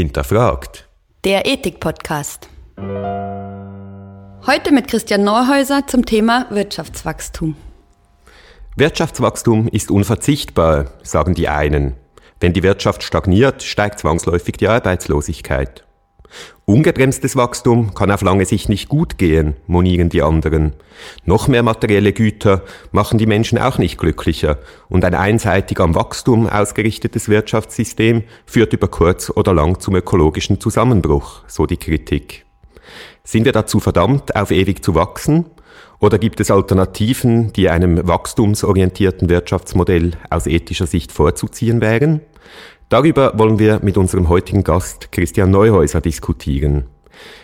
hinterfragt. Der Ethik-Podcast. Heute mit Christian Neuhäuser zum Thema Wirtschaftswachstum. Wirtschaftswachstum ist unverzichtbar, sagen die einen. Wenn die Wirtschaft stagniert, steigt zwangsläufig die Arbeitslosigkeit. Ungebremstes Wachstum kann auf lange Sicht nicht gut gehen, monieren die anderen. Noch mehr materielle Güter machen die Menschen auch nicht glücklicher und ein einseitig am Wachstum ausgerichtetes Wirtschaftssystem führt über kurz oder lang zum ökologischen Zusammenbruch, so die Kritik. Sind wir dazu verdammt, auf ewig zu wachsen? Oder gibt es Alternativen, die einem wachstumsorientierten Wirtschaftsmodell aus ethischer Sicht vorzuziehen wären? Darüber wollen wir mit unserem heutigen Gast Christian Neuhäuser diskutieren.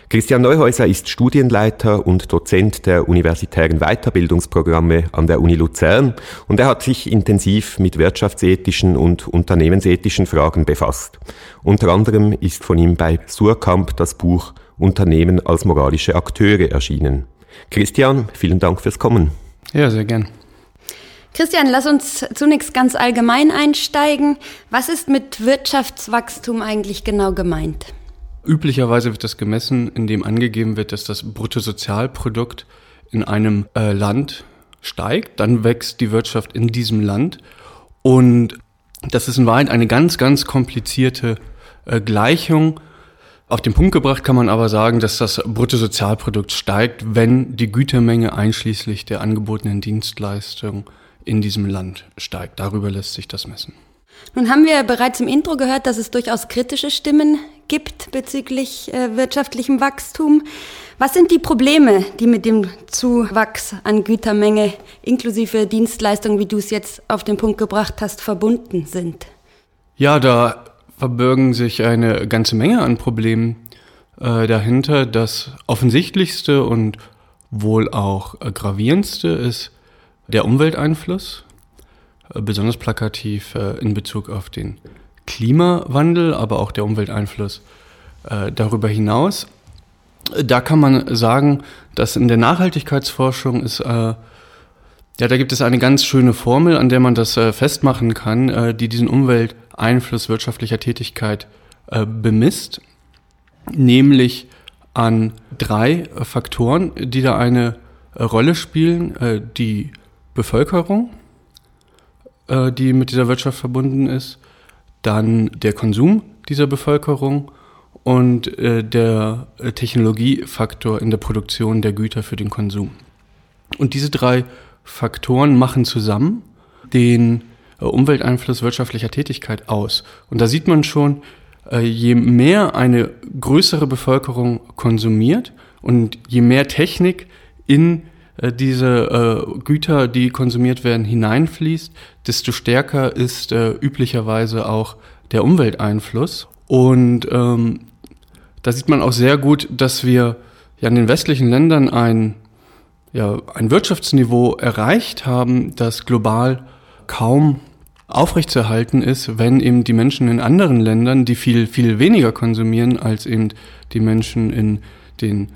Christian Neuhäuser ist Studienleiter und Dozent der universitären Weiterbildungsprogramme an der Uni Luzern und er hat sich intensiv mit wirtschaftsethischen und unternehmensethischen Fragen befasst. Unter anderem ist von ihm bei Surkamp das Buch Unternehmen als moralische Akteure erschienen. Christian, vielen Dank fürs Kommen. Ja, sehr gern. Christian, lass uns zunächst ganz allgemein einsteigen. Was ist mit Wirtschaftswachstum eigentlich genau gemeint? Üblicherweise wird das gemessen, indem angegeben wird, dass das Bruttosozialprodukt in einem äh, Land steigt, dann wächst die Wirtschaft in diesem Land und das ist in Wahrheit eine ganz, ganz komplizierte äh, Gleichung. Auf den Punkt gebracht kann man aber sagen, dass das Bruttosozialprodukt steigt, wenn die Gütermenge einschließlich der angebotenen Dienstleistung in diesem Land steigt. Darüber lässt sich das messen. Nun haben wir bereits im Intro gehört, dass es durchaus kritische Stimmen gibt bezüglich äh, wirtschaftlichem Wachstum. Was sind die Probleme, die mit dem Zuwachs an Gütermenge inklusive Dienstleistungen, wie du es jetzt auf den Punkt gebracht hast, verbunden sind? Ja, da verbirgen sich eine ganze Menge an Problemen äh, dahinter. Das offensichtlichste und wohl auch gravierendste ist der Umwelteinfluss, äh, besonders plakativ äh, in Bezug auf den Klimawandel, aber auch der Umwelteinfluss äh, darüber hinaus. Da kann man sagen, dass in der Nachhaltigkeitsforschung ist, ja, da gibt es eine ganz schöne Formel, an der man das festmachen kann, die diesen Umwelteinfluss wirtschaftlicher Tätigkeit bemisst, nämlich an drei Faktoren, die da eine Rolle spielen, die Bevölkerung, äh, die mit dieser Wirtschaft verbunden ist, dann der Konsum dieser Bevölkerung und äh, der Technologiefaktor in der Produktion der Güter für den Konsum. Und diese drei Faktoren machen zusammen den äh, Umwelteinfluss wirtschaftlicher Tätigkeit aus. Und da sieht man schon, äh, je mehr eine größere Bevölkerung konsumiert und je mehr Technik in äh, diese äh, Güter, die konsumiert werden, hineinfließt, desto stärker ist äh, üblicherweise auch der Umwelteinfluss. Und ähm, da sieht man auch sehr gut, dass wir ja in den westlichen Ländern ein, ja, ein Wirtschaftsniveau erreicht haben, das global kaum aufrechtzuerhalten ist, wenn eben die Menschen in anderen Ländern, die viel, viel weniger konsumieren als eben die Menschen in den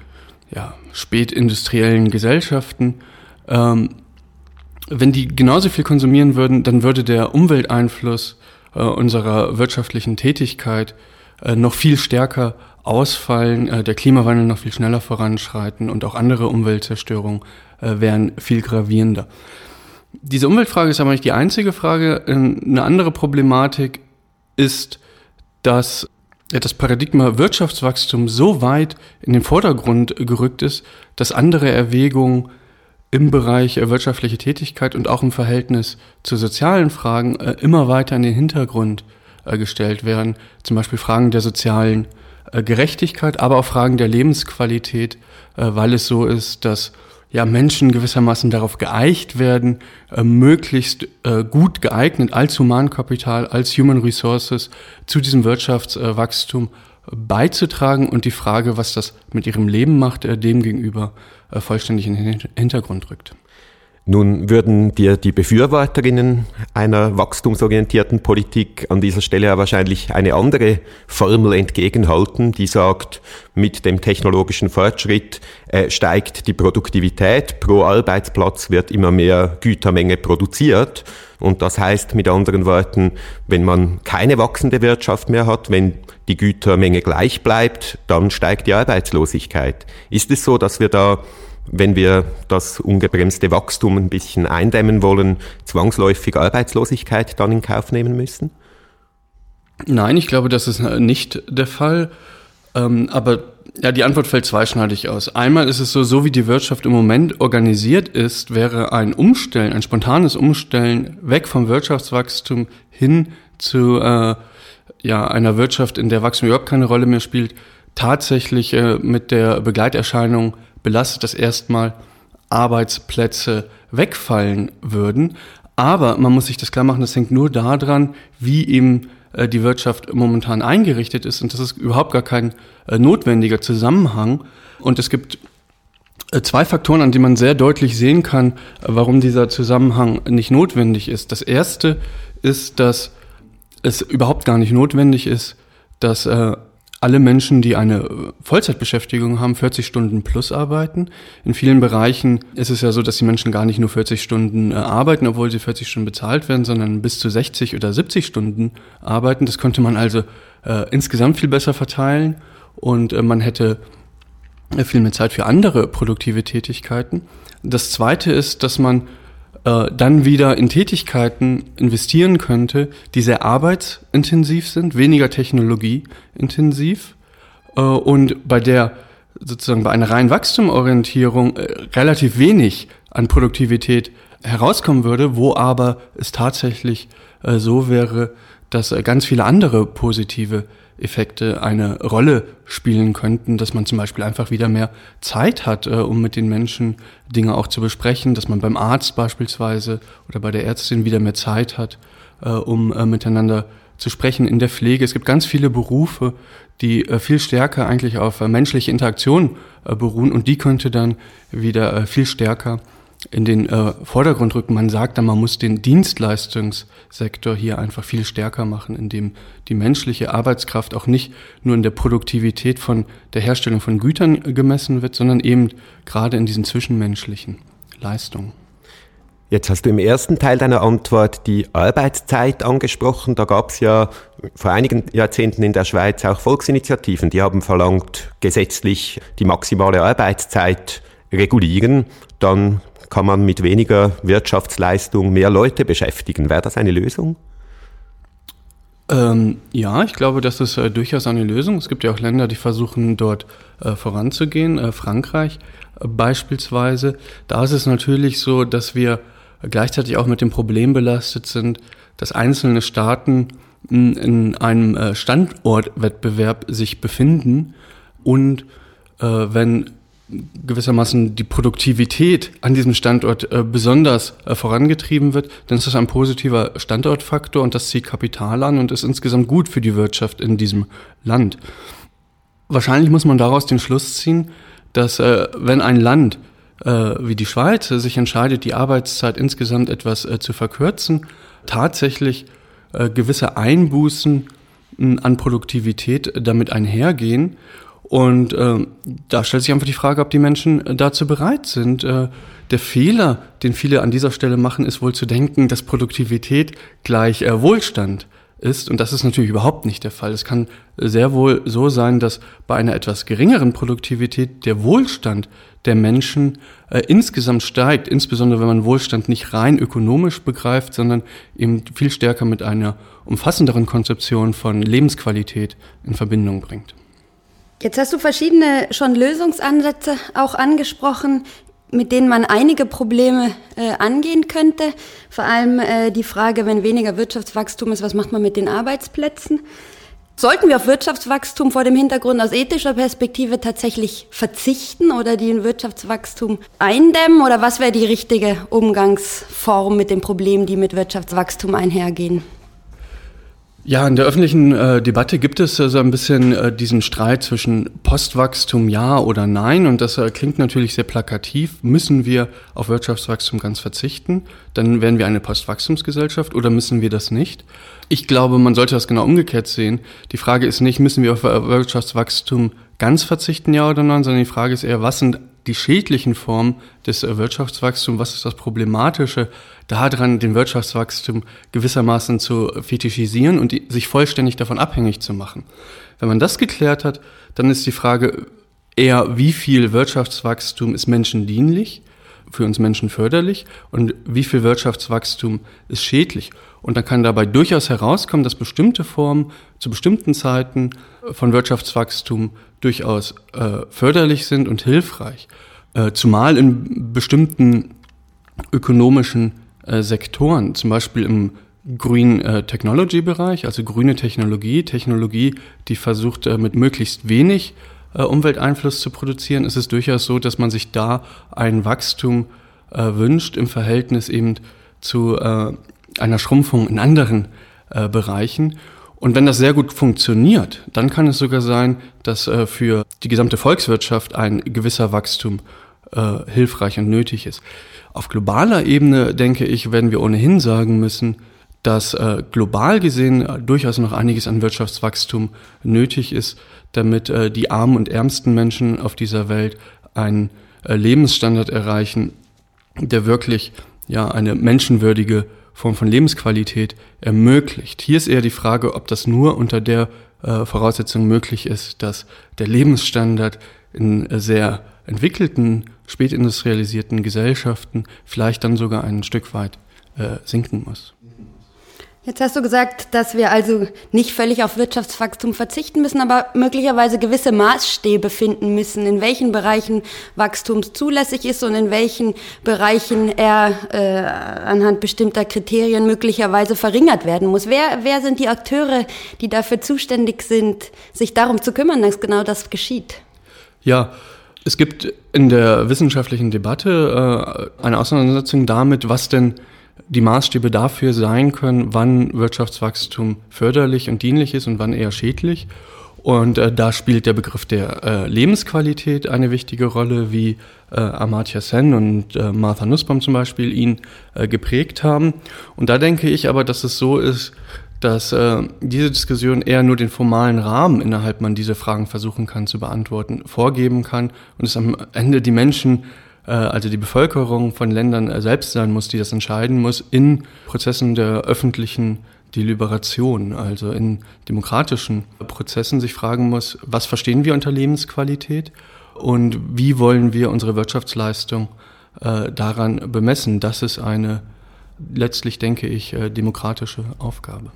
ja, spätindustriellen Gesellschaften, ähm, wenn die genauso viel konsumieren würden, dann würde der Umwelteinfluss äh, unserer wirtschaftlichen Tätigkeit äh, noch viel stärker ausfallen, äh, der Klimawandel noch viel schneller voranschreiten und auch andere Umweltzerstörungen äh, wären viel gravierender. Diese Umweltfrage ist aber nicht die einzige Frage. Ähm, eine andere Problematik ist, dass das Paradigma Wirtschaftswachstum so weit in den Vordergrund gerückt ist, dass andere Erwägungen im Bereich wirtschaftliche Tätigkeit und auch im Verhältnis zu sozialen Fragen äh, immer weiter in den Hintergrund äh, gestellt werden. Zum Beispiel Fragen der sozialen äh, Gerechtigkeit, aber auch Fragen der Lebensqualität, weil es so ist, dass ja, Menschen gewissermaßen darauf geeicht werden, äh, möglichst äh, gut geeignet als Humankapital, als Human Resources zu diesem Wirtschaftswachstum äh, beizutragen und die Frage, was das mit ihrem Leben macht, äh, dem gegenüber äh, vollständig in den Hintergrund rückt. Nun würden dir die Befürworterinnen einer wachstumsorientierten Politik an dieser Stelle ja wahrscheinlich eine andere Formel entgegenhalten, die sagt, mit dem technologischen Fortschritt äh, steigt die Produktivität, pro Arbeitsplatz wird immer mehr Gütermenge produziert. Und das heißt mit anderen Worten, wenn man keine wachsende Wirtschaft mehr hat, wenn die Gütermenge gleich bleibt, dann steigt die Arbeitslosigkeit. Ist es so, dass wir da wenn wir das ungebremste Wachstum ein bisschen eindämmen wollen, zwangsläufig Arbeitslosigkeit dann in Kauf nehmen müssen? Nein, ich glaube, das ist nicht der Fall. Ähm, aber ja, die Antwort fällt zweischneidig aus. Einmal ist es so, so wie die Wirtschaft im Moment organisiert ist, wäre ein Umstellen, ein spontanes Umstellen weg vom Wirtschaftswachstum hin zu äh, ja, einer Wirtschaft, in der Wachstum überhaupt keine Rolle mehr spielt, tatsächlich äh, mit der Begleiterscheinung belastet, dass erstmal Arbeitsplätze wegfallen würden. Aber man muss sich das klar machen, das hängt nur daran, wie eben äh, die Wirtschaft momentan eingerichtet ist. Und das ist überhaupt gar kein äh, notwendiger Zusammenhang. Und es gibt äh, zwei Faktoren, an denen man sehr deutlich sehen kann, warum dieser Zusammenhang nicht notwendig ist. Das erste ist, dass es überhaupt gar nicht notwendig ist, dass alle Menschen, die eine Vollzeitbeschäftigung haben, 40 Stunden plus arbeiten. In vielen Bereichen ist es ja so, dass die Menschen gar nicht nur 40 Stunden äh, arbeiten, obwohl sie 40 Stunden bezahlt werden, sondern bis zu 60 oder 70 Stunden arbeiten. Das könnte man also äh, insgesamt viel besser verteilen und äh, man hätte äh, viel mehr Zeit für andere produktive Tätigkeiten. Das Zweite ist, dass man äh, dann wieder in Tätigkeiten investieren könnte, die sehr arbeitsintensiv sind, weniger technologieintensiv äh, und bei der sozusagen bei einer reinen Wachstumorientierung äh, relativ wenig an Produktivität herauskommen würde, wo aber es tatsächlich äh, so wäre, dass äh, ganz viele andere positive Effekte eine Rolle spielen könnten, dass man zum Beispiel einfach wieder mehr Zeit hat, äh, um mit den Menschen Dinge auch zu besprechen, dass man beim Arzt beispielsweise oder bei der Ärztin wieder mehr Zeit hat, äh, um äh, miteinander zu sprechen in der Pflege. Es gibt ganz viele Berufe, die äh, viel stärker eigentlich auf äh, menschliche Interaktion äh, beruhen und die könnte dann wieder viel stärker in den äh, Vordergrund rücken. Man sagt dann, man muss den Dienstleistungssektor hier einfach viel stärker machen, indem die menschliche Arbeitskraft auch nicht nur in der Produktivität von der Herstellung von Gütern gemessen wird, sondern eben gerade in diesen zwischenmenschlichen Leistungen. Jetzt hast du im ersten Teil deiner Antwort die Arbeitszeit angesprochen. Da gab es ja vor einigen Jahrzehnten in der Schweiz auch Volksinitiativen, die haben verlangt, gesetzlich die maximale Arbeitszeit regulieren. Dann kann man mit weniger Wirtschaftsleistung mehr Leute beschäftigen. Wäre das eine Lösung? Ähm, ja, ich glaube, das ist äh, durchaus eine Lösung. Es gibt ja auch Länder, die versuchen dort äh, voranzugehen. Äh, Frankreich äh, beispielsweise. Da ist es natürlich so, dass wir gleichzeitig auch mit dem Problem belastet sind, dass einzelne Staaten in, in einem äh, Standortwettbewerb sich befinden und äh, wenn gewissermaßen die Produktivität an diesem Standort äh, besonders äh, vorangetrieben wird, dann ist das ein positiver Standortfaktor und das zieht Kapital an und ist insgesamt gut für die Wirtschaft in diesem Land. Wahrscheinlich muss man daraus den Schluss ziehen, dass äh, wenn ein Land wie die Schweiz sich entscheidet, die Arbeitszeit insgesamt etwas zu verkürzen, tatsächlich gewisse Einbußen an Produktivität damit einhergehen und äh, da stellt sich einfach die Frage, ob die Menschen äh, dazu bereit sind. Äh, der Fehler, den viele an dieser Stelle machen, ist wohl zu denken, dass Produktivität gleich äh, Wohlstand ist. Und das ist natürlich überhaupt nicht der Fall. Es kann sehr wohl so sein, dass bei einer etwas geringeren Produktivität der Wohlstand der Menschen äh, insgesamt steigt, insbesondere wenn man Wohlstand nicht rein ökonomisch begreift, sondern eben viel stärker mit einer umfassenderen Konzeption von Lebensqualität in Verbindung bringt. Jetzt hast du verschiedene schon Lösungsansätze auch angesprochen, mit denen man einige Probleme äh, angehen könnte. Vor allem äh, die Frage, wenn weniger Wirtschaftswachstum ist, was macht man mit den Arbeitsplätzen? Sollten wir auf Wirtschaftswachstum vor dem Hintergrund aus ethischer Perspektive tatsächlich verzichten oder den Wirtschaftswachstum eindämmen? Oder was wäre die richtige Umgangsform mit den Problemen, die mit Wirtschaftswachstum einhergehen? Ja, in der öffentlichen äh, Debatte gibt es äh, so ein bisschen äh, diesen Streit zwischen Postwachstum ja oder nein und das äh, klingt natürlich sehr plakativ. Müssen wir auf Wirtschaftswachstum ganz verzichten? Dann wären wir eine Postwachstumsgesellschaft oder müssen wir das nicht? Ich glaube, man sollte das genau umgekehrt sehen. Die Frage ist nicht, müssen wir auf äh, Wirtschaftswachstum ganz verzichten, ja oder nein, sondern die Frage ist eher, was sind die schädlichen Formen des äh, Wirtschaftswachstums, was ist das Problematische daran, den Wirtschaftswachstum gewissermaßen zu fetischisieren und sich vollständig davon abhängig zu machen. Wenn man das geklärt hat, dann ist die Frage eher, wie viel Wirtschaftswachstum ist menschendienlich, für uns Menschen förderlich und wie viel Wirtschaftswachstum ist schädlich. Und dann kann dabei durchaus herauskommen, dass bestimmte Formen zu bestimmten Zeiten von Wirtschaftswachstum durchaus äh, förderlich sind und hilfreich. Äh, zumal in bestimmten ökonomischen äh, Sektoren, zum Beispiel im Green äh, Technology Bereich, also grüne Technologie, Technologie, die versucht äh, mit möglichst wenig äh, Umwelteinfluss zu produzieren, ist es durchaus so, dass man sich da ein Wachstum wünscht im Verhältnis eben zu äh, einer Schrumpfung in anderen äh, Bereichen. Und wenn das sehr gut funktioniert, dann kann es sogar sein, dass äh, für die gesamte Volkswirtschaft ein gewisser Wachstum äh, hilfreich und nötig ist. Auf globaler Ebene, denke ich, werden wir ohnehin sagen müssen, dass äh, global gesehen äh, durchaus noch einiges an Wirtschaftswachstum nötig ist, damit äh, die armen und ärmsten Menschen auf dieser Welt einen äh, Lebensstandard erreichen, der wirklich ja eine menschenwürdige Form von Lebensqualität ermöglicht. Hier ist eher die Frage, ob das nur unter der äh, Voraussetzung möglich ist, dass der Lebensstandard in sehr entwickelten, spätindustrialisierten Gesellschaften vielleicht dann sogar ein Stück weit äh, sinken muss. Jetzt hast du gesagt, dass wir also nicht völlig auf Wirtschaftswachstum verzichten müssen, aber möglicherweise gewisse Maßstäbe finden müssen, in welchen Bereichen Wachstum zulässig ist und in welchen Bereichen er äh, anhand bestimmter Kriterien möglicherweise verringert werden muss. Wer, wer sind die Akteure, die dafür zuständig sind, sich darum zu kümmern, dass genau das geschieht? Ja, es gibt in der wissenschaftlichen Debatte äh, eine Auseinandersetzung damit, was denn die Maßstäbe dafür sein können, wann Wirtschaftswachstum förderlich und dienlich ist und wann eher schädlich. Und äh, da spielt der Begriff der äh, Lebensqualität eine wichtige Rolle, wie äh, Amartya Sen und äh, Martha Nussbaum zum Beispiel ihn äh, geprägt haben. Und da denke ich aber, dass es so ist, dass äh, diese Diskussion eher nur den formalen Rahmen, innerhalb man diese Fragen versuchen kann zu beantworten, vorgeben kann und es am Ende die Menschen also die Bevölkerung von Ländern äh, selbst sein muss, die das entscheiden muss, in Prozessen der öffentlichen Deliberation, also in demokratischen Prozessen sich fragen muss, was verstehen wir unter Lebensqualität und wie wollen wir unsere Wirtschaftsleistung äh, daran bemessen. Das ist eine letztlich, denke ich, äh, demokratische Aufgabe.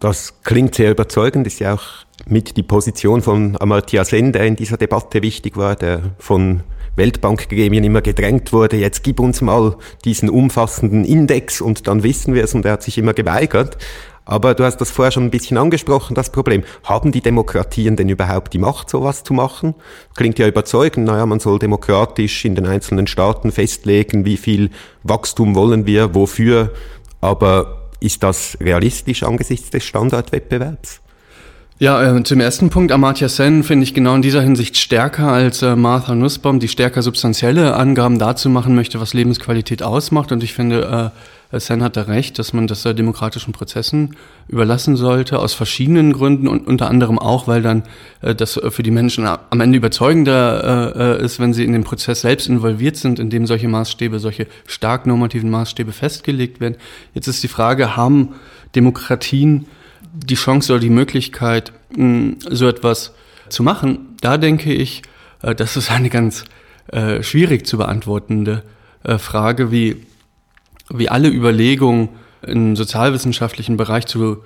Das klingt sehr überzeugend, ist ja auch mit die Position von Amartya Sen, der in dieser Debatte wichtig war, der von Weltbankgremien immer gedrängt wurde, jetzt gib uns mal diesen umfassenden Index und dann wissen wir es und er hat sich immer geweigert. Aber du hast das vorher schon ein bisschen angesprochen, das Problem. Haben die Demokratien denn überhaupt die Macht, sowas zu machen? Klingt ja überzeugend. Naja, man soll demokratisch in den einzelnen Staaten festlegen, wie viel Wachstum wollen wir, wofür. Aber ist das realistisch angesichts des Standardwettbewerbs? Ja, äh, zum ersten Punkt, Amartya Sen finde ich genau in dieser Hinsicht stärker als äh, Martha Nussbaum, die stärker substanzielle Angaben dazu machen möchte, was Lebensqualität ausmacht. Und ich finde, äh, Sen hat da recht, dass man das demokratischen Prozessen überlassen sollte, aus verschiedenen Gründen und unter anderem auch, weil dann das für die Menschen am Ende überzeugender ist, wenn sie in den Prozess selbst involviert sind, in dem solche Maßstäbe, solche stark normativen Maßstäbe festgelegt werden. Jetzt ist die Frage, haben Demokratien die Chance oder die Möglichkeit, so etwas zu machen, da denke ich, äh, das ist eine ganz äh, schwierig zu beantwortende äh, Frage, wie, wie alle Überlegungen im sozialwissenschaftlichen Bereich zu,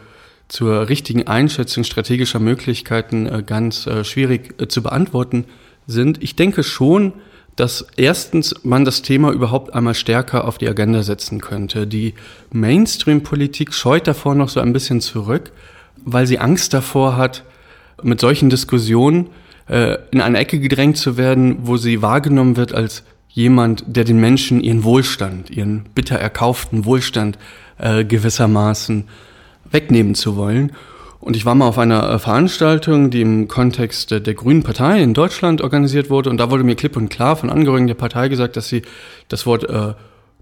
zur richtigen Einschätzung strategischer Möglichkeiten ganz schwierig zu beantworten sind. Ich denke schon, dass erstens man das Thema überhaupt einmal stärker auf die Agenda setzen könnte. Die Mainstream-Politik scheut davor noch so ein bisschen zurück, weil sie Angst davor hat, mit solchen Diskussionen äh, in eine Ecke gedrängt zu werden, wo sie wahrgenommen wird als jemand, der den Menschen ihren Wohlstand, ihren bitter erkauften Wohlstand äh, gewissermaßen wegnehmen zu wollen. Und ich war mal auf einer äh, Veranstaltung, die im Kontext der Grünen Partei in Deutschland organisiert wurde. Und da wurde mir klipp und klar von Angehörigen der Partei gesagt, dass sie das Wort äh,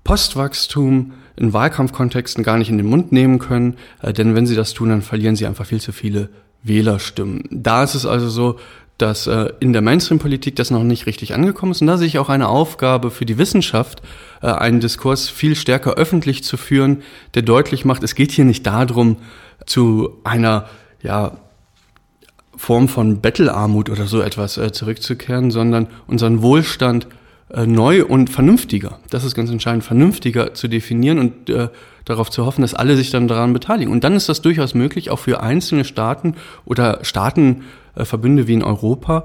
Postwachstum in Wahlkampfkontexten gar nicht in den Mund nehmen können. Äh, denn wenn sie das tun, dann verlieren sie einfach viel zu viele Wählerstimmen. Da ist es also so, dass äh, in der Mainstream-Politik das noch nicht richtig angekommen ist. Und da sehe ich auch eine Aufgabe für die Wissenschaft, äh, einen Diskurs viel stärker öffentlich zu führen, der deutlich macht, es geht hier nicht darum, zu einer ja, Form von Bettelarmut oder so etwas äh, zurückzukehren, sondern unseren Wohlstand äh, neu und vernünftiger, das ist ganz entscheidend, vernünftiger zu definieren und äh, darauf zu hoffen, dass alle sich dann daran beteiligen. Und dann ist das durchaus möglich, auch für einzelne Staaten oder Staatenverbünde wie in Europa,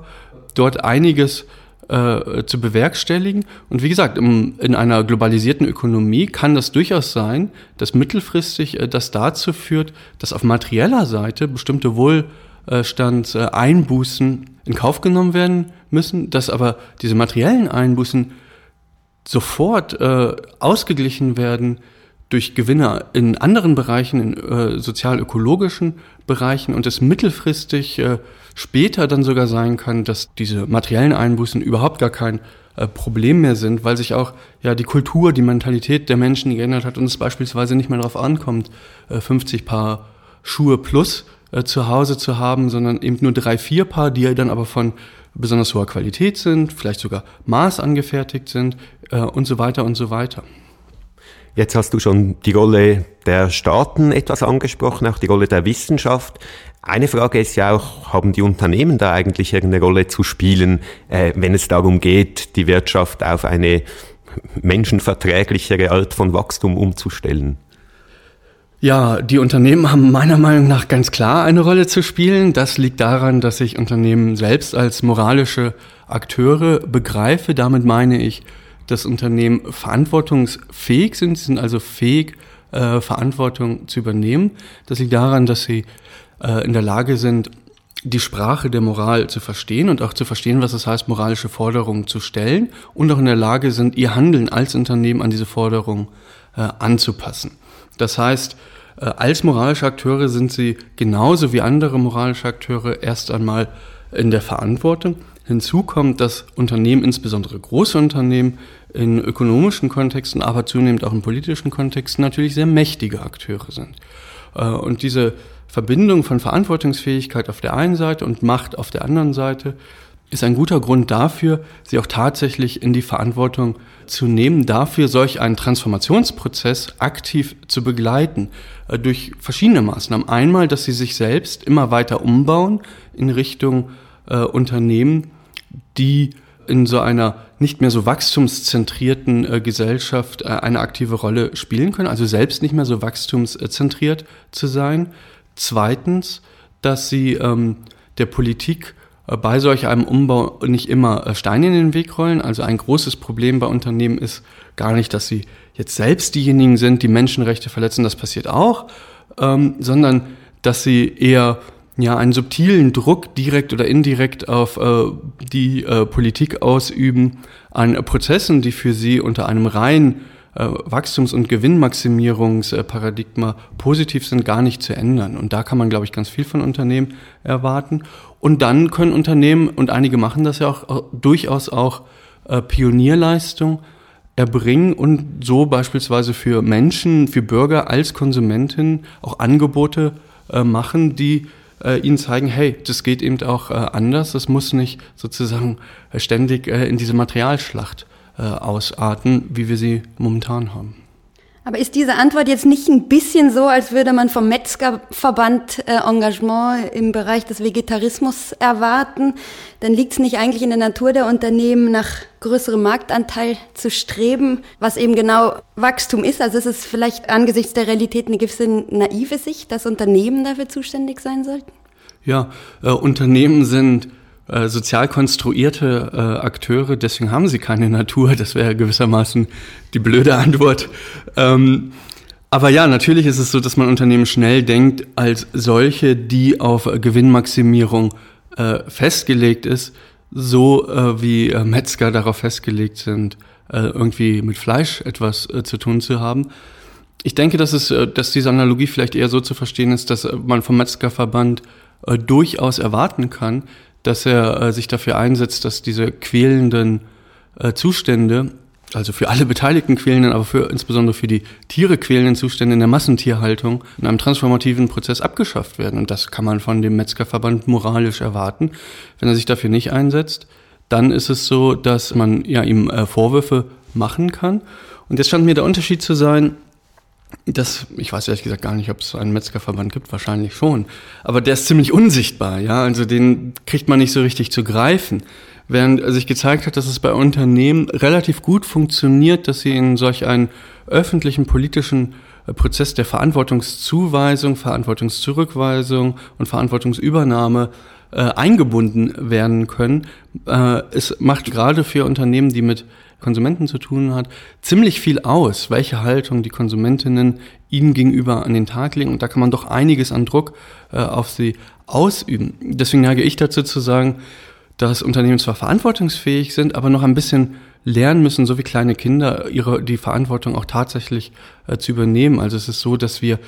dort einiges äh, zu bewerkstelligen. Und wie gesagt, im, in einer globalisierten Ökonomie kann das durchaus sein, dass mittelfristig äh, das dazu führt, dass auf materieller Seite bestimmte Wohlstandseinbußen in Kauf genommen werden müssen, dass aber diese materiellen Einbußen sofort äh, ausgeglichen werden durch Gewinne in anderen Bereichen, in äh, sozial-ökologischen Bereichen und es mittelfristig äh, später dann sogar sein kann, dass diese materiellen Einbußen überhaupt gar kein äh, Problem mehr sind, weil sich auch ja die Kultur, die Mentalität der Menschen geändert hat und es beispielsweise nicht mehr darauf ankommt, äh, 50 Paar Schuhe plus äh, zu Hause zu haben, sondern eben nur drei, vier Paar, die dann aber von besonders hoher Qualität sind, vielleicht sogar maßangefertigt sind äh, und so weiter und so weiter. Jetzt hast du schon die Rolle der Staaten etwas angesprochen, auch die Rolle der Wissenschaft. Eine Frage ist ja auch, haben die Unternehmen da eigentlich irgendeine Rolle zu spielen, äh, wenn es darum geht, die Wirtschaft auf eine menschenverträglichere Art von Wachstum umzustellen? Ja, die Unternehmen haben meiner Meinung nach ganz klar eine Rolle zu spielen. Das liegt daran, dass ich Unternehmen selbst als moralische Akteure begreife. Damit meine ich, dass Unternehmen verantwortungsfähig sind, sie sind also fähig, äh, Verantwortung zu übernehmen. Das liegt daran, dass sie äh, in der Lage sind, die Sprache der Moral zu verstehen und auch zu verstehen, was es heißt, moralische Forderungen zu stellen und auch in der Lage sind, ihr Handeln als Unternehmen an diese Forderungen äh, anzupassen. Das heißt, als moralische Akteure sind sie genauso wie andere moralische Akteure erst einmal in der Verantwortung. Hinzu kommt, dass Unternehmen, insbesondere große Unternehmen, in ökonomischen Kontexten, aber zunehmend auch in politischen Kontexten natürlich sehr mächtige Akteure sind. Äh, und diese Verbindung von Verantwortungsfähigkeit auf der einen Seite und Macht auf der anderen Seite ist ein guter Grund dafür, sie auch tatsächlich in die Verantwortung zu nehmen, dafür solch einen Transformationsprozess aktiv zu begleiten, äh, durch verschiedene Maßnahmen. Einmal, dass sie sich selbst immer weiter umbauen in Richtung äh, Unternehmen, die in so einer nicht mehr so wachstumszentrierten äh, Gesellschaft äh, eine aktive Rolle spielen können, also selbst nicht mehr so wachstumszentriert zu sein. Zweitens, dass sie ähm, der Politik bei solch einem Umbau nicht immer äh, Steine in den Weg rollen. Also ein großes Problem bei Unternehmen ist gar nicht, dass sie jetzt selbst diejenigen sind, die Menschenrechte verletzen, das passiert auch, ähm, sondern dass sie eher ja, einen subtilen Druck direkt oder indirekt auf äh, die äh, Politik ausüben an Prozessen, die für sie unter einem rein äh, Wachstums- und Gewinnmaximierungsparadigma positiv sind, gar nicht zu ändern. Und da kann man, glaube ich, ganz viel von Unternehmen erwarten. Und dann können Unternehmen, und einige machen das ja auch, durchaus auch äh, Pionierleistung erbringen und so beispielsweise für Menschen, für Bürger als Konsumenten auch Angebote äh, machen, die ihnen zeigen, hey, das geht eben auch anders, das muss nicht sozusagen ständig in diese Materialschlacht äh, ausarten, wie wir sie momentan haben. Aber ist diese Antwort jetzt nicht ein bisschen so, als würde man vom Metzgerverband äh, Engagement im Bereich des Vegetarismus erwarten? Dann liegt es nicht eigentlich in der Natur der Unternehmen, nach größerem Marktanteil zu streben, was eben genau Wachstum ist? Also ist es vielleicht angesichts der Realität eine gewisse naive Sicht, dass Unternehmen dafür zuständig sein sollten? Ja, äh, Unternehmen sind äh, sozial konstruierte äh, Akteure, deswegen haben sie keine Natur. Das wäre gewissermaßen die blöde Antwort. Ähm, aber ja, natürlich ist es so, dass man Unternehmen schnell denkt als solche, die auf Gewinnmaximierung äh, festgelegt ist, so äh, wie äh, Metzger darauf festgelegt sind, irgendwie mit Fleisch etwas zu tun zu haben. ich denke, dass, es, dass diese Analogie vielleicht eher so zu verstehen ist, dass man vom Metzgerverband durchaus erwarten kann, dass er äh, sich dafür einsetzt, dass diese quälenden äh, Zustände, also für alle Beteiligten quälenden, aber für, insbesondere für die Tiere quälenden Zustände in der Massentierhaltung in einem transformativen Prozess abgeschafft werden. Und das kann man von dem Metzgerverband moralisch erwarten. Wenn er sich dafür nicht einsetzt, dann ist es so, dass man ja ihm äh, Vorwürfe machen kann. Und jetzt scheint mir der Unterschied zu sein, das, ich weiß ehrlich gesagt gar nicht, ob es einen Metzgerverband gibt, wahrscheinlich schon. Aber der ist ziemlich unsichtbar, ja. Also den kriegt man nicht so richtig zu greifen. Während sich gezeigt hat, dass es bei Unternehmen relativ gut funktioniert, dass sie in solch einen öffentlichen politischen äh, Prozess der Verantwortungszuweisung, Verantwortungszurückweisung und Verantwortungsübernahme äh, eingebunden werden können. Äh, es macht gerade für Unternehmen, die mit Konsumenten zu tun hat, ziemlich viel aus, welche Haltung die Konsumentinnen ihnen gegenüber an den Tag legen. Und da kann man doch einiges an Druck äh, auf sie ausüben. Deswegen neige ich dazu zu sagen, dass Unternehmen zwar verantwortungsfähig sind, aber noch ein bisschen lernen müssen, so wie kleine Kinder, ihre, die Verantwortung auch tatsächlich äh, zu übernehmen. Also es ist so, dass wir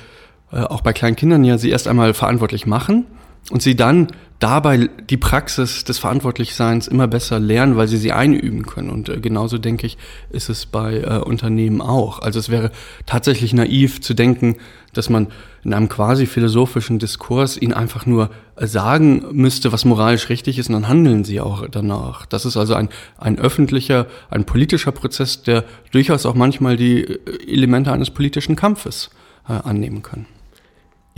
äh, auch bei kleinen Kindern ja sie erst einmal verantwortlich machen und sie dann dabei die Praxis des Verantwortlichseins immer besser lernen, weil sie sie einüben können. Und äh, genauso denke ich, ist es bei äh, Unternehmen auch. Also es wäre tatsächlich naiv zu denken, dass man in einem quasi philosophischen Diskurs ihnen einfach nur äh, sagen müsste, was moralisch richtig ist, und dann handeln sie auch danach. Das ist also ein, ein öffentlicher, ein politischer Prozess, der durchaus auch manchmal die äh, Elemente eines politischen Kampfes äh, annehmen kann.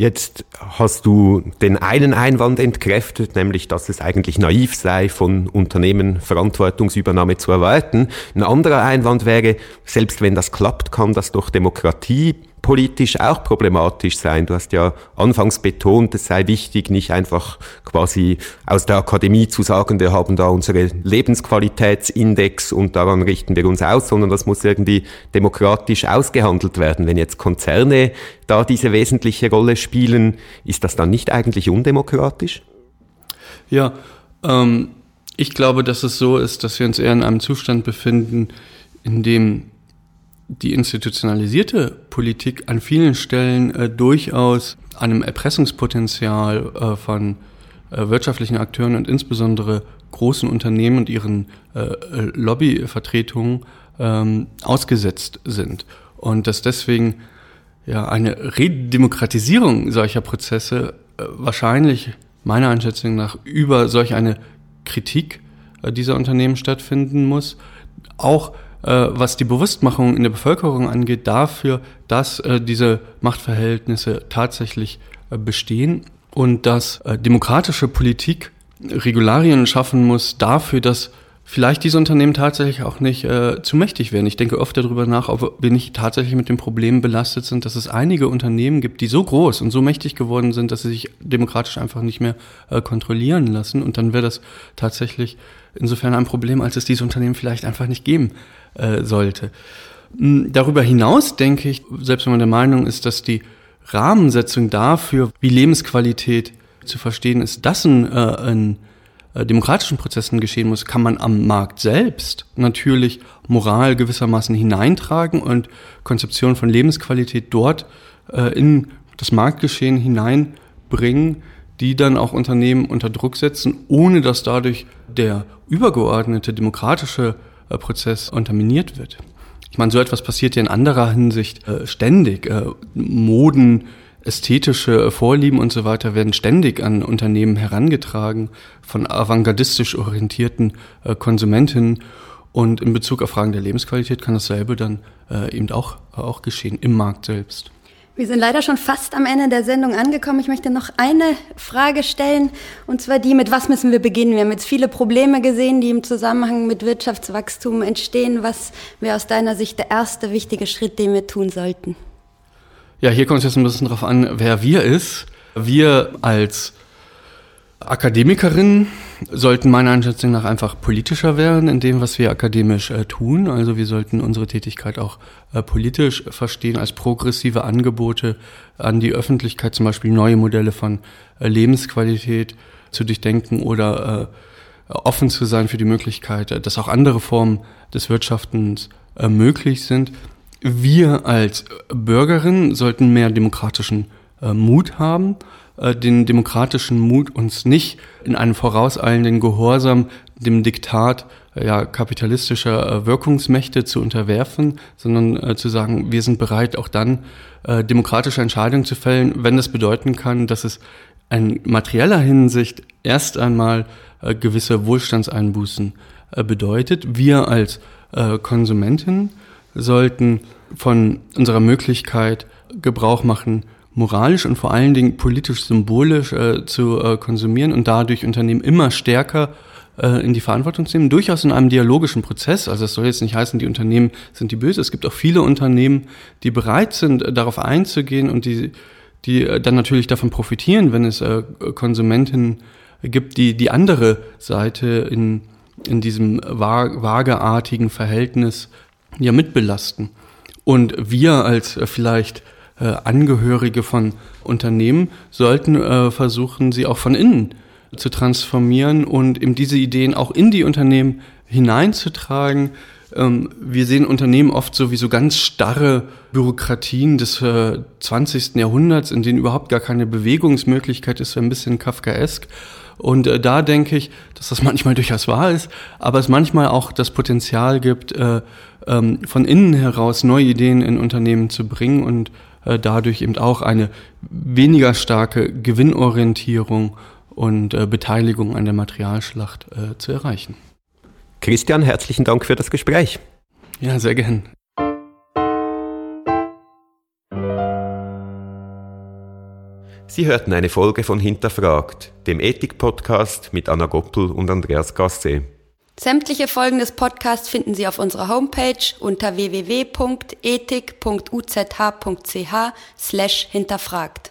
Jetzt hast du den einen Einwand entkräftet, nämlich dass es eigentlich naiv sei, von Unternehmen Verantwortungsübernahme zu erwarten. Ein anderer Einwand wäre, selbst wenn das klappt, kann das durch Demokratie politisch auch problematisch sein. Du hast ja anfangs betont, es sei wichtig, nicht einfach quasi aus der Akademie zu sagen, wir haben da unsere Lebensqualitätsindex und daran richten wir uns aus, sondern das muss irgendwie demokratisch ausgehandelt werden. Wenn jetzt Konzerne da diese wesentliche Rolle spielen, ist das dann nicht eigentlich undemokratisch? Ja, ähm, ich glaube, dass es so ist, dass wir uns eher in einem Zustand befinden, in dem die institutionalisierte Politik an vielen Stellen äh, durchaus einem Erpressungspotenzial äh, von äh, wirtschaftlichen Akteuren und insbesondere großen Unternehmen und ihren äh, Lobbyvertretungen ähm, ausgesetzt sind. Und dass deswegen ja eine Redemokratisierung solcher Prozesse äh, wahrscheinlich meiner Einschätzung nach über solch eine Kritik äh, dieser Unternehmen stattfinden muss. Auch äh, was die Bewusstmachung in der Bevölkerung angeht, dafür, dass äh, diese Machtverhältnisse tatsächlich äh, bestehen und dass demokratische Politik Regularien schaffen muss dafür, dass vielleicht diese Unternehmen tatsächlich auch nicht äh, zu mächtig werden. Ich denke oft darüber nach, ob wir nicht tatsächlich mit dem Problem belastet sind, dass es einige Unternehmen gibt, die so groß und so mächtig geworden sind, dass sie sich demokratisch einfach nicht mehr äh, kontrollieren lassen. Und dann wäre das tatsächlich insofern ein Problem, als es diese Unternehmen vielleicht einfach nicht geben äh, sollte. Hm, darüber hinaus denke ich, selbst wenn man der Meinung ist, dass die Rahmensetzung dafür, wie Lebensqualität zu verstehen ist, das ein, äh, ein äh, demokratischen Prozessen geschehen muss, kann man am Markt selbst natürlich Moral gewissermaßen hineintragen und Konzeption von Lebensqualität dort äh, in das Marktgeschehen hineinbringen, die dann auch Unternehmen unter Druck setzen, ohne dass dadurch der übergeordnete demokratische Prozess unterminiert wird. Ich meine, so etwas passiert ja in anderer Hinsicht äh, ständig. Äh, Moden, ästhetische Vorlieben und so weiter werden ständig an Unternehmen herangetragen von avantgardistisch orientierten äh, Konsumentinnen. Und in Bezug auf Fragen der Lebensqualität kann dasselbe dann äh, eben auch, auch geschehen im Markt selbst. Wir sind leider schon fast am Ende der Sendung angekommen. Ich möchte noch eine Frage stellen, und zwar die, mit was müssen wir beginnen? Wir haben jetzt viele Probleme gesehen, die im Zusammenhang mit Wirtschaftswachstum entstehen. Was wäre aus deiner Sicht der erste wichtige Schritt, den wir tun sollten? Ja, hier kommt es jetzt ein bisschen darauf an, wer wir ist. Wir als Akademikerinnen sollten meiner Einschätzung nach einfach politischer werden in dem, was wir akademisch äh, tun. Also wir sollten unsere Tätigkeit auch äh, politisch verstehen als progressive Angebote an die Öffentlichkeit, zum Beispiel neue Modelle von äh, Lebensqualität zu durchdenken oder äh, offen zu sein für die Möglichkeit, äh, dass auch andere Formen des Wirtschaftens äh, möglich sind. wir als Bürgerinnen sollten mehr demokratischen Mut haben, äh, den demokratischen Mut uns nicht in einem vorauseilenden Gehorsam dem Diktat äh, ja, kapitalistischer äh, Wirkungsmächte zu unterwerfen, sondern äh, zu sagen, wir sind bereit, auch dann äh, demokratische Entscheidungen zu fällen, wenn das bedeuten kann, dass es in materieller Hinsicht erst einmal äh, gewisse Wohlstandseinbußen bedeutet. Wir als Konsumenten sollten von unserer Möglichkeit Gebrauch machen, moralisch und vor allen Dingen politisch symbolisch äh, zu äh, konsumieren und dadurch Unternehmen immer stärker äh, in die Verantwortung zu nehmen, durchaus in einem dialogischen Prozess. Also es soll jetzt nicht heißen, die Unternehmen sind die böse. Es gibt auch viele Unternehmen, die bereit sind, äh, darauf einzugehen und die, die äh, dann natürlich davon profitieren, wenn es Konsumentinnen gibt, die die andere Seite in, in diesem vageartigen Verhältnis ja mitbelasten. Und wir als vielleicht Angehörige von Unternehmen sollten äh, versuchen, sie auch von innen zu transformieren und eben diese Ideen auch in die Unternehmen hineinzutragen. Ähm, wir sehen Unternehmen oft so wie so ganz starre Bürokratien des äh, 20. Jahrhunderts, in denen überhaupt gar keine Bewegungsmöglichkeit ist, ein bisschen kafkaesk. Und äh, da denke ich, dass das manchmal durchaus wahr ist, aber es manchmal auch das Potenzial gibt, äh, ähm, von innen heraus neue Ideen in Unternehmen zu bringen und äh, dadurch eben auch eine weniger starke Gewinnorientierung und äh, Beteiligung an der Materialschlacht äh, zu erreichen. Christian, herzlichen Dank für das Gespräch. Ja, sehr gern. Sie hörten eine Folge von Hinterfragt, dem Ethik-Podcast mit Anna Goppel und Andreas Gasse. Sämtliche Folgen des Podcasts finden Sie auf unserer Homepage unter www.ethik.uzh.ch slash hinterfragt.